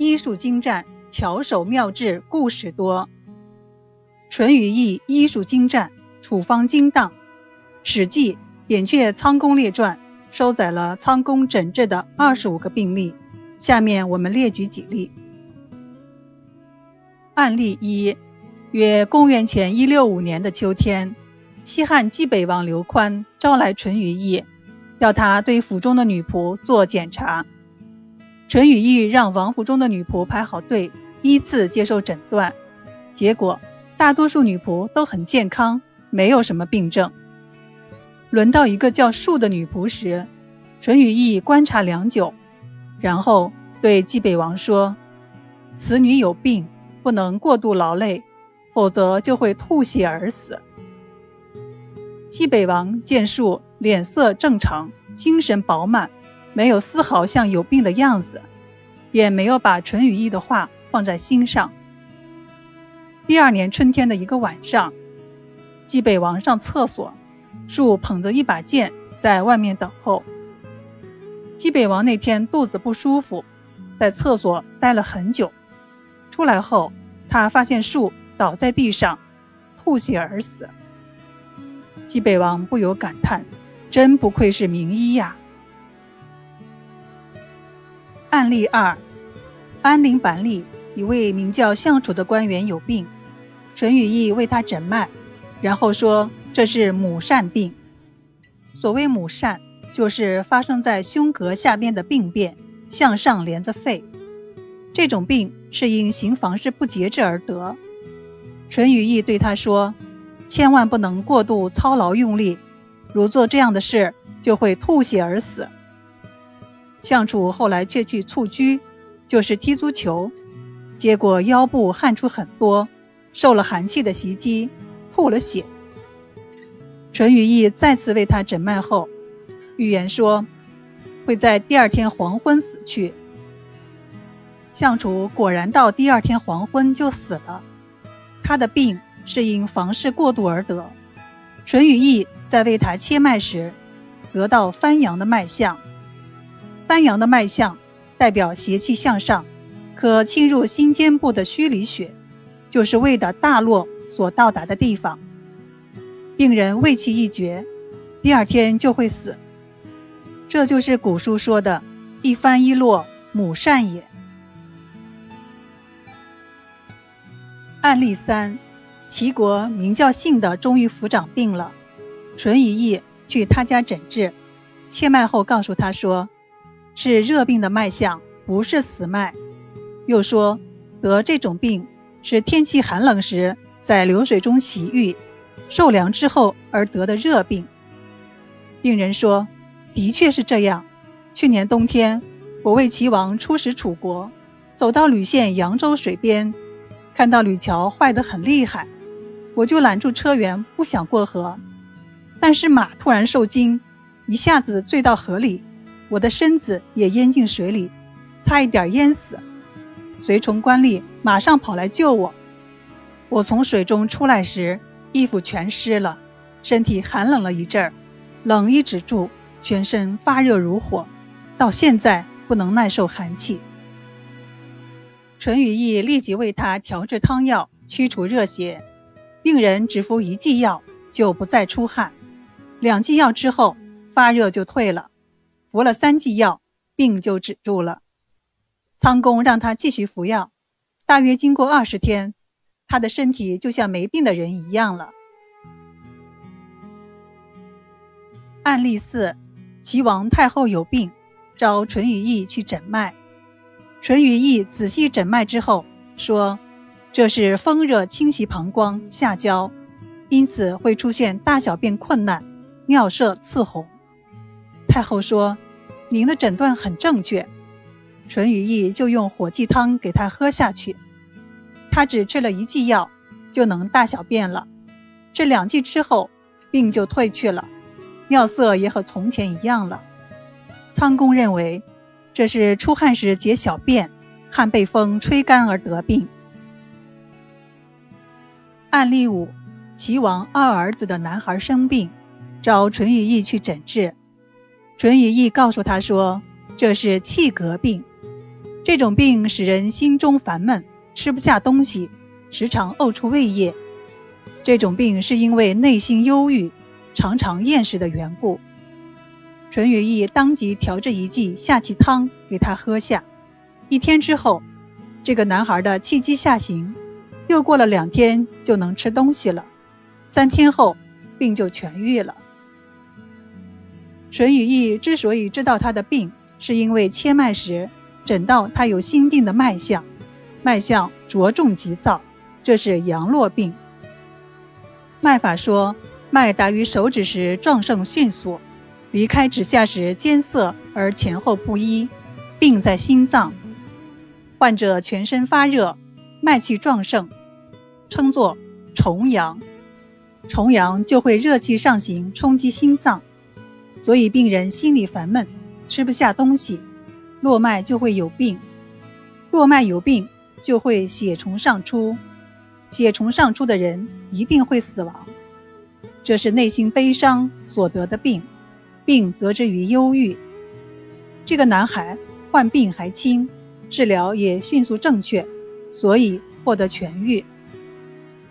医术精湛，巧手妙治，故事多。淳于意医术精湛，处方精当，《史记·扁鹊仓公列传》收载了仓公诊治的二十五个病例。下面我们列举几例。案例一：约公元前一六五年的秋天，西汉冀北王刘宽招来淳于意，要他对府中的女仆做检查。淳于意让王府中的女仆排好队，依次接受诊断。结果，大多数女仆都很健康，没有什么病症。轮到一个叫树的女仆时，淳于意观察良久，然后对冀北王说：“此女有病，不能过度劳累，否则就会吐血而死。”冀北王见树脸色正常，精神饱满。没有丝毫像有病的样子，便没有把淳于意的话放在心上。第二年春天的一个晚上，冀北王上厕所，树捧着一把剑在外面等候。冀北王那天肚子不舒服，在厕所待了很久，出来后，他发现树倒在地上，吐血而死。冀北王不由感叹：“真不愧是名医呀！”案例二：安陵板里一位名叫相楚的官员有病，淳于意为他诊脉，然后说这是母疝病。所谓母疝，就是发生在胸膈下边的病变，向上连着肺。这种病是因行房事不节制而得。淳于意对他说：“千万不能过度操劳用力，如做这样的事，就会吐血而死。”相楚后来却去蹴鞠，就是踢足球，结果腰部汗出很多，受了寒气的袭击，吐了血。淳于意再次为他诊脉后，预言说会在第二天黄昏死去。相楚果然到第二天黄昏就死了。他的病是因房事过度而得。淳于意在为他切脉时，得到翻阳的脉象。翻阳的脉象代表邪气向上，可侵入心尖部的虚里穴，就是胃的大络所到达的地方。病人胃气一绝，第二天就会死。这就是古书说的“一翻一落，母善也”。案例三：齐国名叫信的中医府长病了，淳于意去他家诊治，切脉后告诉他说。是热病的脉象，不是死脉。又说得这种病是天气寒冷时在流水中洗浴，受凉之后而得的热病。病人说：“的确是这样。去年冬天，我为齐王出使楚国，走到吕县扬州水边，看到吕桥坏得很厉害，我就拦住车辕，不想过河。但是马突然受惊，一下子坠到河里。”我的身子也淹进水里，差一点淹死。随从官吏马上跑来救我。我从水中出来时，衣服全湿了，身体寒冷了一阵儿，冷一止住，全身发热如火，到现在不能耐受寒气。淳于意立即为他调制汤药，驱除热邪。病人只服一剂药，就不再出汗；两剂药之后，发热就退了。服了三剂药，病就止住了。仓公让他继续服药，大约经过二十天，他的身体就像没病的人一样了。案例四：齐王太后有病，召淳于意去诊脉。淳于意仔细诊脉之后说：“这是风热侵袭膀胱下焦，因此会出现大小便困难、尿色刺红。”太后说：“您的诊断很正确。”淳于意就用火鸡汤给他喝下去。他只吃了一剂药，就能大小便了。这两剂之后，病就退去了，尿色也和从前一样了。仓公认为，这是出汗时解小便，汗被风吹干而得病。案例五：齐王二儿子的男孩生病，找淳于意去诊治。淳于意告诉他说：“这是气格病。”这种病使人心中烦闷，吃不下东西，时常呕出胃液。这种病是因为内心忧郁，常常厌食的缘故。淳于意当即调制一剂下气汤给他喝下。一天之后，这个男孩的气机下行，又过了两天就能吃东西了。三天后，病就痊愈了。淳于意之所以知道他的病，是因为切脉时诊到他有心病的脉象，脉象着重急躁，这是阳络病。脉法说，脉达于手指时壮盛迅速。离开指下时艰涩而前后不一，病在心脏。患者全身发热，脉气壮盛，称作重阳。重阳就会热气上行，冲击心脏，所以病人心里烦闷，吃不下东西，络脉就会有病。络脉有病，就会血虫上出，血虫上出的人一定会死亡。这是内心悲伤所得的病。病得之于忧郁。这个男孩患病还轻，治疗也迅速正确，所以获得痊愈。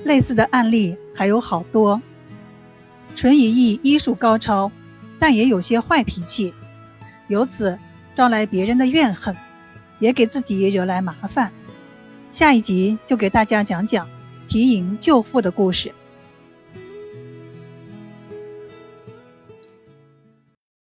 类似的案例还有好多。淳于意医术高超，但也有些坏脾气，由此招来别人的怨恨，也给自己惹来麻烦。下一集就给大家讲讲提营救父的故事。